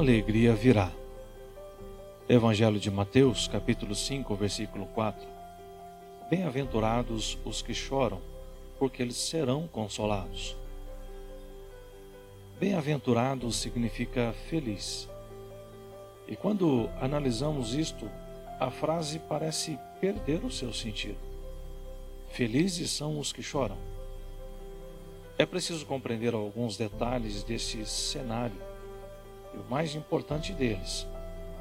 alegria virá. Evangelho de Mateus, capítulo 5, versículo 4. Bem-aventurados os que choram, porque eles serão consolados. Bem-aventurado significa feliz. E quando analisamos isto, a frase parece perder o seu sentido. Felizes são os que choram. É preciso compreender alguns detalhes desse cenário. E o mais importante deles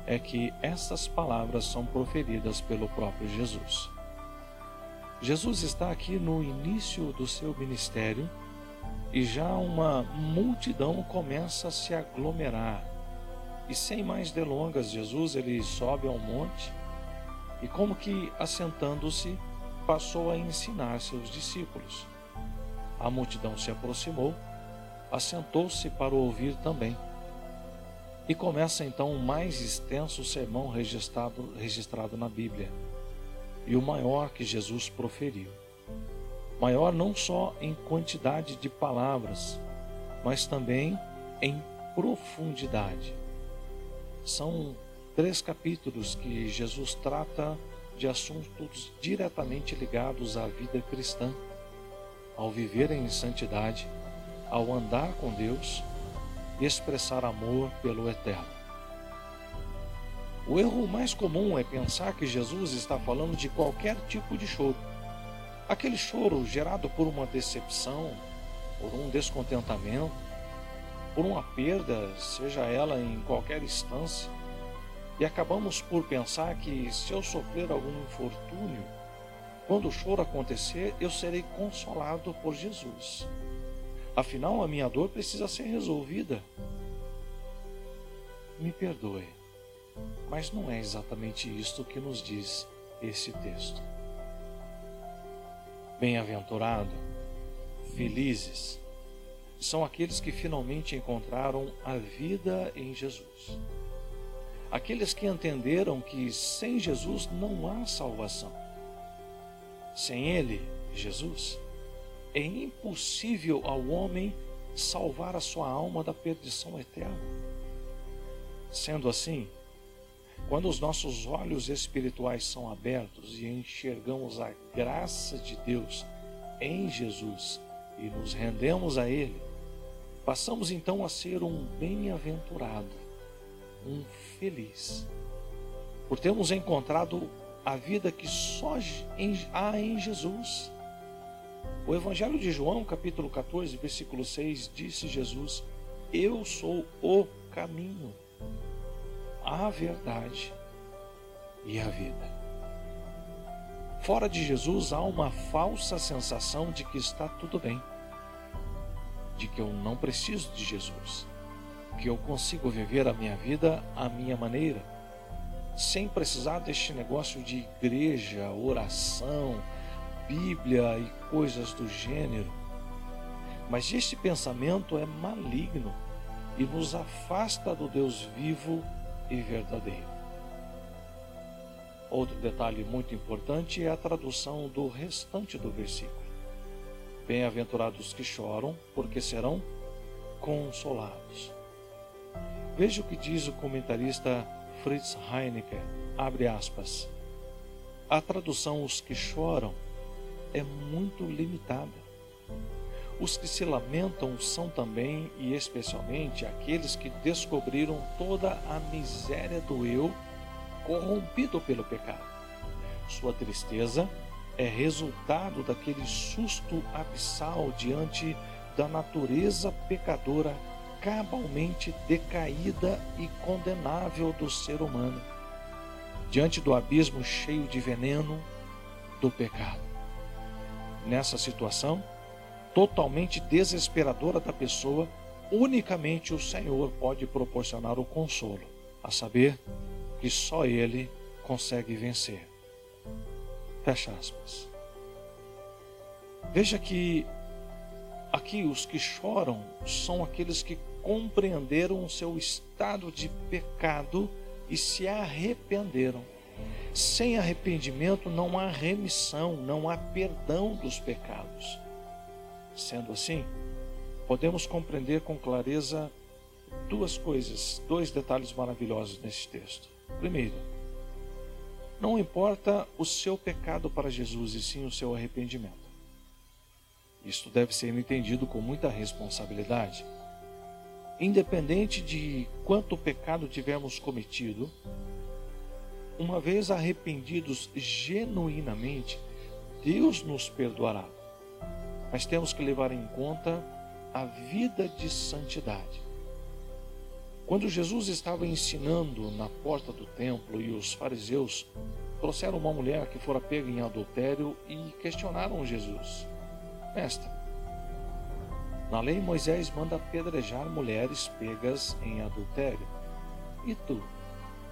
é que essas palavras são proferidas pelo próprio Jesus. Jesus está aqui no início do seu ministério e já uma multidão começa a se aglomerar. E sem mais delongas, Jesus ele sobe ao monte e como que assentando-se passou a ensinar seus discípulos. A multidão se aproximou, assentou-se para ouvir também. E começa então o mais extenso sermão registrado, registrado na Bíblia, e o maior que Jesus proferiu. Maior não só em quantidade de palavras, mas também em profundidade. São três capítulos que Jesus trata de assuntos diretamente ligados à vida cristã, ao viver em santidade, ao andar com Deus expressar amor pelo eterno. O erro mais comum é pensar que Jesus está falando de qualquer tipo de choro. Aquele choro gerado por uma decepção, por um descontentamento, por uma perda, seja ela em qualquer instância, e acabamos por pensar que se eu sofrer algum infortúnio, quando o choro acontecer, eu serei consolado por Jesus. Afinal, a minha dor precisa ser resolvida. Me perdoe, mas não é exatamente isto que nos diz esse texto. Bem-aventurado, felizes, são aqueles que finalmente encontraram a vida em Jesus. Aqueles que entenderam que sem Jesus não há salvação. Sem Ele, Jesus, é impossível ao homem salvar a sua alma da perdição eterna. Sendo assim, quando os nossos olhos espirituais são abertos e enxergamos a graça de Deus em Jesus e nos rendemos a Ele, passamos então a ser um bem-aventurado um feliz, por termos encontrado a vida que só há em Jesus. O Evangelho de João, capítulo 14, versículo 6, disse Jesus: Eu sou o caminho, a verdade e a vida. Fora de Jesus há uma falsa sensação de que está tudo bem, de que eu não preciso de Jesus que eu consigo viver a minha vida à minha maneira, sem precisar deste negócio de igreja, oração, Bíblia e coisas do gênero. Mas este pensamento é maligno e nos afasta do Deus vivo e verdadeiro. Outro detalhe muito importante é a tradução do restante do versículo. Bem-aventurados que choram, porque serão consolados. Veja o que diz o comentarista Fritz Heinecke, abre aspas. A tradução os que choram é muito limitada. Os que se lamentam são também e especialmente aqueles que descobriram toda a miséria do eu corrompido pelo pecado. Sua tristeza é resultado daquele susto abissal diante da natureza pecadora cabalmente decaída e condenável do ser humano, diante do abismo cheio de veneno do pecado. Nessa situação, totalmente desesperadora da pessoa, unicamente o Senhor pode proporcionar o consolo, a saber que só Ele consegue vencer. Fecha aspas. Veja que aqui os que choram são aqueles que compreenderam o seu estado de pecado e se arrependeram. Sem arrependimento não há remissão, não há perdão dos pecados. Sendo assim, podemos compreender com clareza duas coisas, dois detalhes maravilhosos nesse texto. Primeiro, não importa o seu pecado para Jesus e sim o seu arrependimento. Isto deve ser entendido com muita responsabilidade. Independente de quanto pecado tivermos cometido, uma vez arrependidos genuinamente, Deus nos perdoará. Mas temos que levar em conta a vida de santidade. Quando Jesus estava ensinando na porta do templo e os fariseus trouxeram uma mulher que fora pega em adultério e questionaram Jesus: Mestre, na lei Moisés manda apedrejar mulheres pegas em adultério. E tu,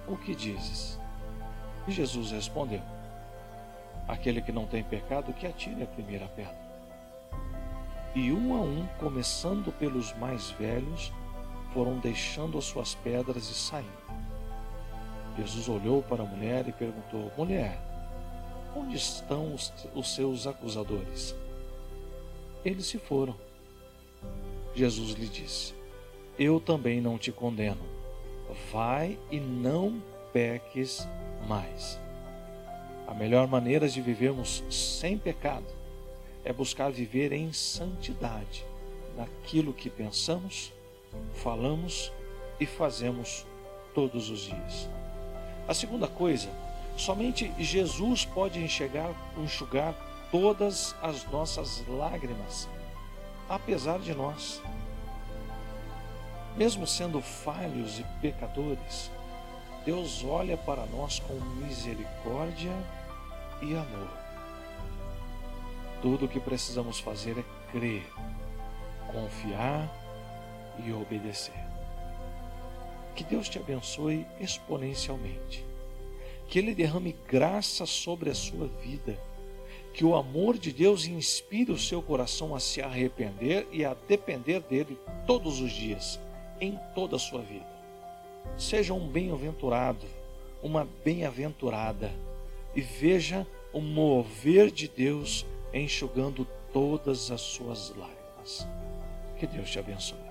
o que dizes? E Jesus respondeu: Aquele que não tem pecado, que atire a primeira pedra. E um a um, começando pelos mais velhos, foram deixando as suas pedras e saindo. Jesus olhou para a mulher e perguntou: Mulher, onde estão os, os seus acusadores? Eles se foram. Jesus lhe disse: Eu também não te condeno. Vai e não peques mais. A melhor maneira de vivermos sem pecado é buscar viver em santidade naquilo que pensamos, falamos e fazemos todos os dias. A segunda coisa, somente Jesus pode enxergar, enxugar todas as nossas lágrimas, apesar de nós. Mesmo sendo falhos e pecadores, Deus olha para nós com misericórdia e amor. Tudo o que precisamos fazer é crer, confiar e obedecer. Que Deus te abençoe exponencialmente. Que Ele derrame graça sobre a sua vida. Que o amor de Deus inspire o seu coração a se arrepender e a depender dele todos os dias, em toda a sua vida. Seja um bem-aventurado, uma bem-aventurada e veja o mover de Deus enxugando todas as suas lágrimas. Que Deus te abençoe.